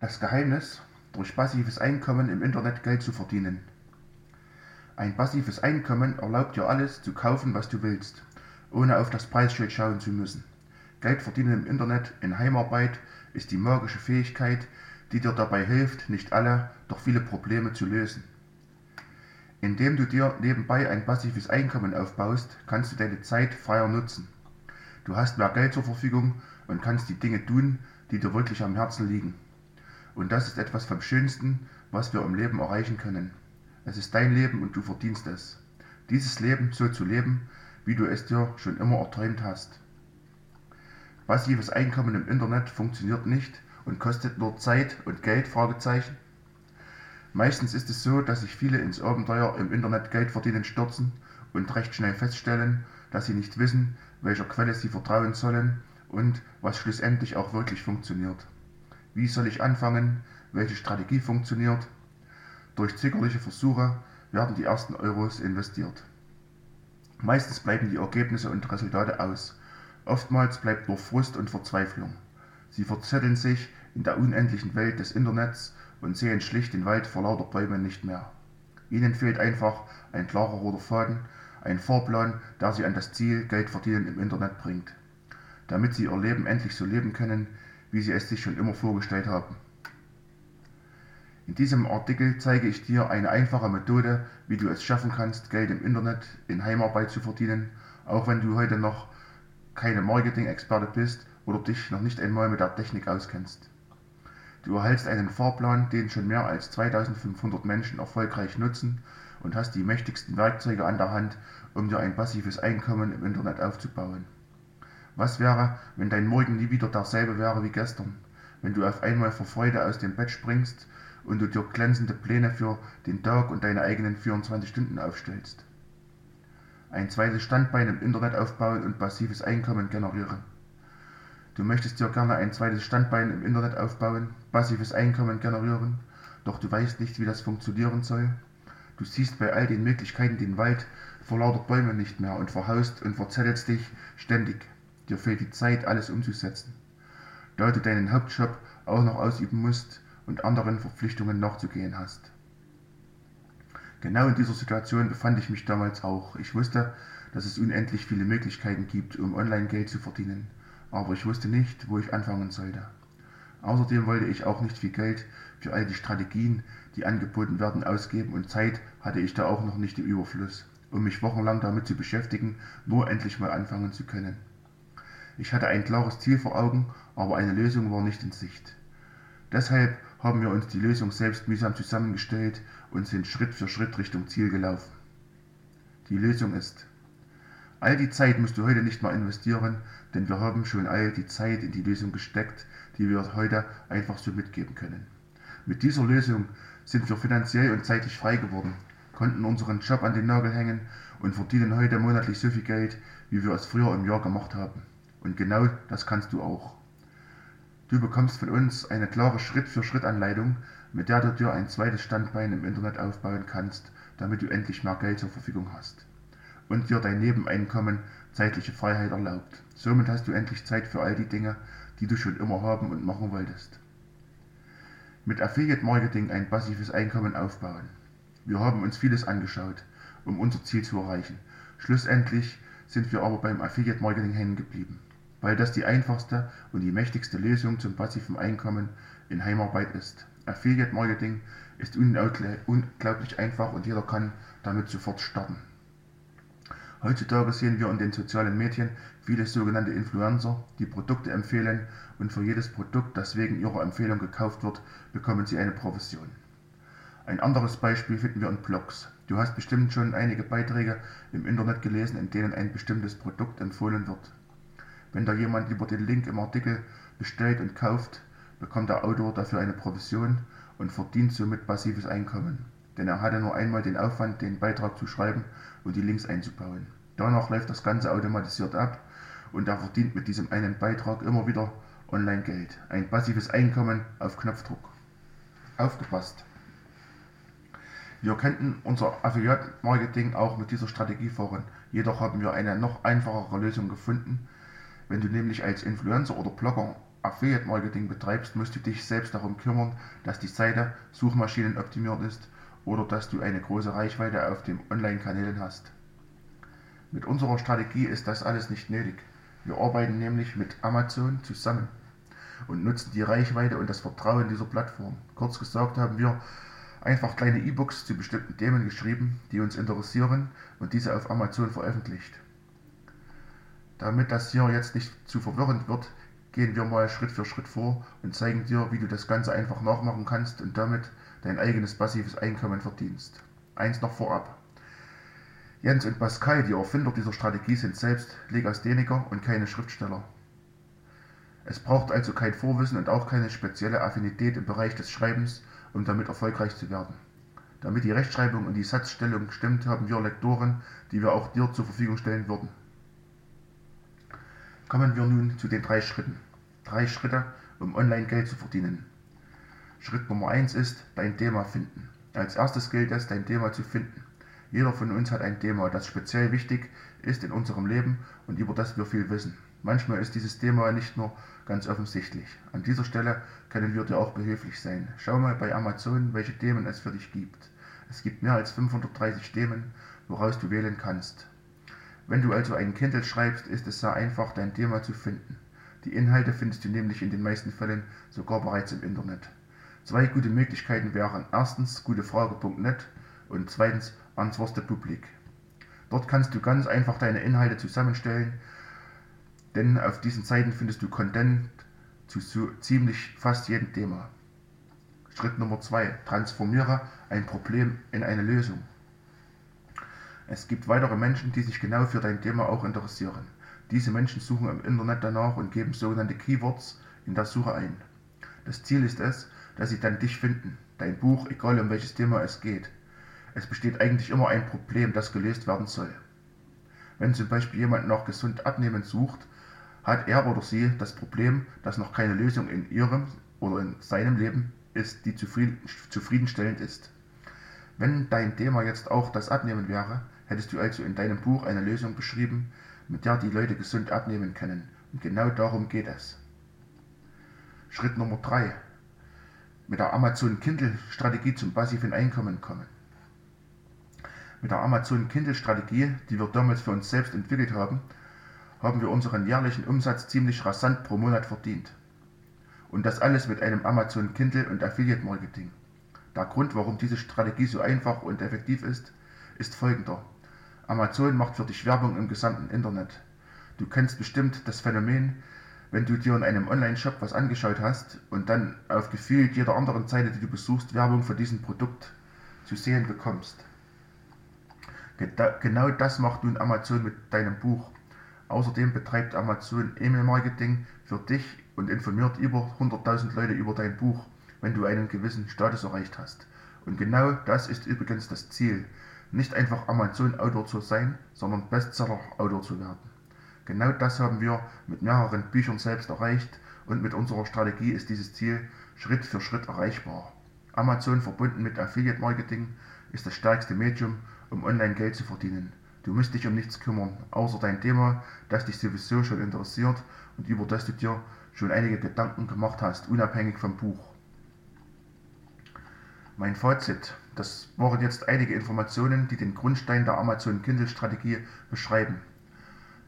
Das Geheimnis, durch passives Einkommen im Internet Geld zu verdienen. Ein passives Einkommen erlaubt dir alles zu kaufen, was du willst, ohne auf das Preisschild schauen zu müssen. Geld verdienen im Internet in Heimarbeit ist die magische Fähigkeit, die dir dabei hilft, nicht alle, doch viele Probleme zu lösen. Indem du dir nebenbei ein passives Einkommen aufbaust, kannst du deine Zeit freier nutzen. Du hast mehr Geld zur Verfügung und kannst die Dinge tun, die dir wirklich am Herzen liegen. Und das ist etwas vom Schönsten, was wir im Leben erreichen können. Es ist dein Leben und du verdienst es. Dieses Leben so zu leben, wie du es dir schon immer erträumt hast. Passives Einkommen im Internet funktioniert nicht und kostet nur Zeit und Geld? Meistens ist es so, dass sich viele ins Abenteuer im Internet Geld verdienen stürzen und recht schnell feststellen, dass sie nicht wissen, welcher Quelle sie vertrauen sollen und was schlussendlich auch wirklich funktioniert. Wie soll ich anfangen? Welche Strategie funktioniert? Durch zögerliche Versuche werden die ersten Euros investiert. Meistens bleiben die Ergebnisse und Resultate aus. Oftmals bleibt nur Frust und Verzweiflung. Sie verzetteln sich in der unendlichen Welt des Internets und sehen schlicht den Wald vor lauter Bäumen nicht mehr. Ihnen fehlt einfach ein klarer roter Faden, ein Fahrplan, der sie an das Ziel Geld verdienen im Internet bringt, damit sie ihr Leben endlich so leben können, wie sie es sich schon immer vorgestellt haben. In diesem Artikel zeige ich dir eine einfache Methode, wie du es schaffen kannst, Geld im Internet in Heimarbeit zu verdienen, auch wenn du heute noch keine Marketing-Experte bist oder dich noch nicht einmal mit der Technik auskennst. Du erhältst einen Fahrplan, den schon mehr als 2500 Menschen erfolgreich nutzen und hast die mächtigsten Werkzeuge an der Hand, um dir ein passives Einkommen im Internet aufzubauen. Was wäre, wenn dein Morgen nie wieder derselbe wäre wie gestern? Wenn du auf einmal vor Freude aus dem Bett springst und du dir glänzende Pläne für den Tag und deine eigenen 24 Stunden aufstellst? Ein zweites Standbein im Internet aufbauen und passives Einkommen generieren. Du möchtest dir gerne ein zweites Standbein im Internet aufbauen, passives Einkommen generieren, doch du weißt nicht, wie das funktionieren soll. Du siehst bei all den Möglichkeiten den Wald vor lauter Bäumen nicht mehr und verhaust und verzettelst dich ständig. Dir fehlt die Zeit, alles umzusetzen. Da du deinen Hauptjob auch noch ausüben musst und anderen Verpflichtungen nachzugehen hast. Genau in dieser Situation befand ich mich damals auch. Ich wusste, dass es unendlich viele Möglichkeiten gibt, um Online-Geld zu verdienen, aber ich wusste nicht, wo ich anfangen sollte. Außerdem wollte ich auch nicht viel Geld für all die Strategien, die angeboten werden, ausgeben und Zeit hatte ich da auch noch nicht im Überfluss, um mich wochenlang damit zu beschäftigen, nur endlich mal anfangen zu können. Ich hatte ein klares Ziel vor Augen, aber eine Lösung war nicht in Sicht. Deshalb haben wir uns die Lösung selbst mühsam zusammengestellt und sind Schritt für Schritt Richtung Ziel gelaufen. Die Lösung ist, all die Zeit musst du heute nicht mehr investieren, denn wir haben schon all die Zeit in die Lösung gesteckt, die wir heute einfach so mitgeben können. Mit dieser Lösung sind wir finanziell und zeitlich frei geworden, konnten unseren Job an den Nagel hängen und verdienen heute monatlich so viel Geld, wie wir es früher im Jahr gemacht haben. Und genau das kannst du auch. Du bekommst von uns eine klare Schritt-für-Schritt-Anleitung, mit der du dir ein zweites Standbein im Internet aufbauen kannst, damit du endlich mehr Geld zur Verfügung hast. Und dir dein Nebeneinkommen zeitliche Freiheit erlaubt. Somit hast du endlich Zeit für all die Dinge, die du schon immer haben und machen wolltest. Mit Affiliate Marketing ein passives Einkommen aufbauen. Wir haben uns vieles angeschaut, um unser Ziel zu erreichen. Schlussendlich sind wir aber beim Affiliate Marketing hängen geblieben weil das die einfachste und die mächtigste Lösung zum passiven Einkommen in Heimarbeit ist. Affiliate Marketing ist unglaublich einfach und jeder kann damit sofort starten. Heutzutage sehen wir in den sozialen Medien viele sogenannte Influencer, die Produkte empfehlen und für jedes Produkt, das wegen ihrer Empfehlung gekauft wird, bekommen sie eine Provision. Ein anderes Beispiel finden wir in Blogs. Du hast bestimmt schon einige Beiträge im Internet gelesen, in denen ein bestimmtes Produkt empfohlen wird. Wenn da jemand über den Link im Artikel bestellt und kauft, bekommt der Autor dafür eine Provision und verdient somit passives Einkommen. Denn er hatte nur einmal den Aufwand, den Beitrag zu schreiben und die Links einzubauen. Danach läuft das Ganze automatisiert ab und er verdient mit diesem einen Beitrag immer wieder Online-Geld. Ein passives Einkommen auf Knopfdruck. Aufgepasst! Wir könnten unser Affiliate-Marketing auch mit dieser Strategie fahren, jedoch haben wir eine noch einfachere Lösung gefunden, wenn du nämlich als Influencer oder Blogger Affiliate Marketing betreibst, musst du dich selbst darum kümmern, dass die Seite suchmaschinenoptimiert ist oder dass du eine große Reichweite auf den Online-Kanälen hast. Mit unserer Strategie ist das alles nicht nötig. Wir arbeiten nämlich mit Amazon zusammen und nutzen die Reichweite und das Vertrauen dieser Plattform. Kurz gesagt haben wir einfach kleine E-Books zu bestimmten Themen geschrieben, die uns interessieren und diese auf Amazon veröffentlicht. Damit das hier jetzt nicht zu verwirrend wird, gehen wir mal Schritt für Schritt vor und zeigen dir, wie du das Ganze einfach nachmachen kannst und damit dein eigenes passives Einkommen verdienst. Eins noch vorab. Jens und Pascal, die Erfinder dieser Strategie, sind selbst Legastheniker und keine Schriftsteller. Es braucht also kein Vorwissen und auch keine spezielle Affinität im Bereich des Schreibens, um damit erfolgreich zu werden. Damit die Rechtschreibung und die Satzstellung stimmt, haben wir Lektoren, die wir auch dir zur Verfügung stellen würden. Kommen wir nun zu den drei Schritten. Drei Schritte, um online Geld zu verdienen. Schritt Nummer eins ist dein Thema finden. Als erstes gilt es, dein Thema zu finden. Jeder von uns hat ein Thema, das speziell wichtig ist in unserem Leben und über das wir viel wissen. Manchmal ist dieses Thema nicht nur ganz offensichtlich. An dieser Stelle können wir dir auch behilflich sein. Schau mal bei Amazon, welche Themen es für dich gibt. Es gibt mehr als 530 Themen, woraus du wählen kannst. Wenn du also einen Kindle schreibst, ist es sehr einfach, dein Thema zu finden. Die Inhalte findest du nämlich in den meisten Fällen sogar bereits im Internet. Zwei gute Möglichkeiten wären erstens gutefrage.net und zweitens Answers Publik. Dort kannst du ganz einfach deine Inhalte zusammenstellen, denn auf diesen Seiten findest du Content zu so ziemlich fast jedem Thema. Schritt Nummer 2. Transformiere ein Problem in eine Lösung. Es gibt weitere Menschen, die sich genau für dein Thema auch interessieren. Diese Menschen suchen im Internet danach und geben sogenannte Keywords in der Suche ein. Das Ziel ist es, dass sie dann dich finden, dein Buch, egal um welches Thema es geht. Es besteht eigentlich immer ein Problem, das gelöst werden soll. Wenn zum Beispiel jemand nach gesund abnehmen sucht, hat er oder sie das Problem, dass noch keine Lösung in ihrem oder in seinem Leben ist, die zufriedenstellend ist. Wenn dein Thema jetzt auch das Abnehmen wäre, hättest du also in deinem Buch eine Lösung beschrieben, mit der die Leute gesund abnehmen können. Und genau darum geht es. Schritt Nummer 3. Mit der Amazon Kindle Strategie zum passiven Einkommen kommen. Mit der Amazon Kindle Strategie, die wir damals für uns selbst entwickelt haben, haben wir unseren jährlichen Umsatz ziemlich rasant pro Monat verdient. Und das alles mit einem Amazon Kindle und Affiliate Marketing. Der Grund, warum diese Strategie so einfach und effektiv ist, ist folgender. Amazon macht für dich Werbung im gesamten Internet. Du kennst bestimmt das Phänomen, wenn du dir in einem Online-Shop was angeschaut hast und dann auf gefühlt jeder anderen Seite, die du besuchst, Werbung für diesen Produkt zu sehen bekommst. Genau das macht nun Amazon mit deinem Buch. Außerdem betreibt Amazon E-Mail-Marketing für dich und informiert über 100.000 Leute über dein Buch, wenn du einen gewissen Status erreicht hast. Und genau das ist übrigens das Ziel, nicht einfach Amazon-Autor zu sein, sondern Bestseller-Autor zu werden. Genau das haben wir mit mehreren Büchern selbst erreicht und mit unserer Strategie ist dieses Ziel Schritt für Schritt erreichbar. Amazon verbunden mit Affiliate Marketing ist das stärkste Medium, um online Geld zu verdienen. Du musst dich um nichts kümmern, außer dein Thema, das dich sowieso schon interessiert und über das du dir schon einige Gedanken gemacht hast, unabhängig vom Buch. Mein Fazit. Das waren jetzt einige Informationen, die den Grundstein der Amazon Kindle Strategie beschreiben.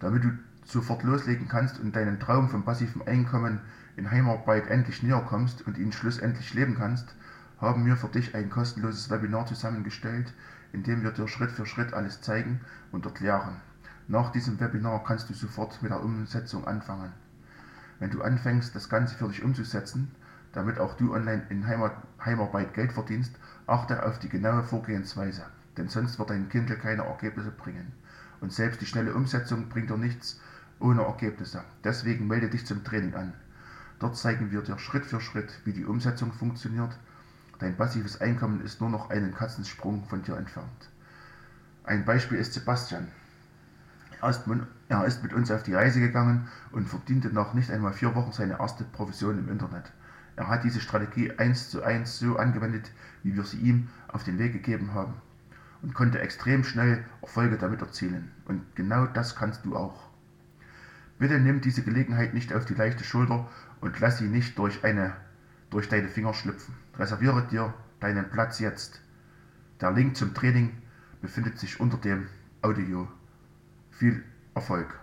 Damit du sofort loslegen kannst und deinen Traum vom passiven Einkommen in Heimarbeit endlich näher kommst und ihn schlussendlich leben kannst, haben wir für dich ein kostenloses Webinar zusammengestellt, in dem wir dir Schritt für Schritt alles zeigen und erklären. Nach diesem Webinar kannst du sofort mit der Umsetzung anfangen. Wenn du anfängst, das Ganze für dich umzusetzen, damit auch du online in Heimarbeit Geld verdienst, achte auf die genaue Vorgehensweise, denn sonst wird dein Kindle keine Ergebnisse bringen. Und selbst die schnelle Umsetzung bringt dir nichts ohne Ergebnisse. Deswegen melde dich zum Training an. Dort zeigen wir dir Schritt für Schritt, wie die Umsetzung funktioniert. Dein passives Einkommen ist nur noch einen Katzensprung von dir entfernt. Ein Beispiel ist Sebastian. Er ist mit uns auf die Reise gegangen und verdiente nach nicht einmal vier Wochen seine erste Provision im Internet. Er hat diese Strategie eins zu eins so angewendet, wie wir sie ihm auf den Weg gegeben haben und konnte extrem schnell Erfolge damit erzielen. Und genau das kannst du auch. Bitte nimm diese Gelegenheit nicht auf die leichte Schulter und lass sie nicht durch, eine, durch deine Finger schlüpfen. Reserviere dir deinen Platz jetzt. Der Link zum Training befindet sich unter dem Audio. Viel Erfolg!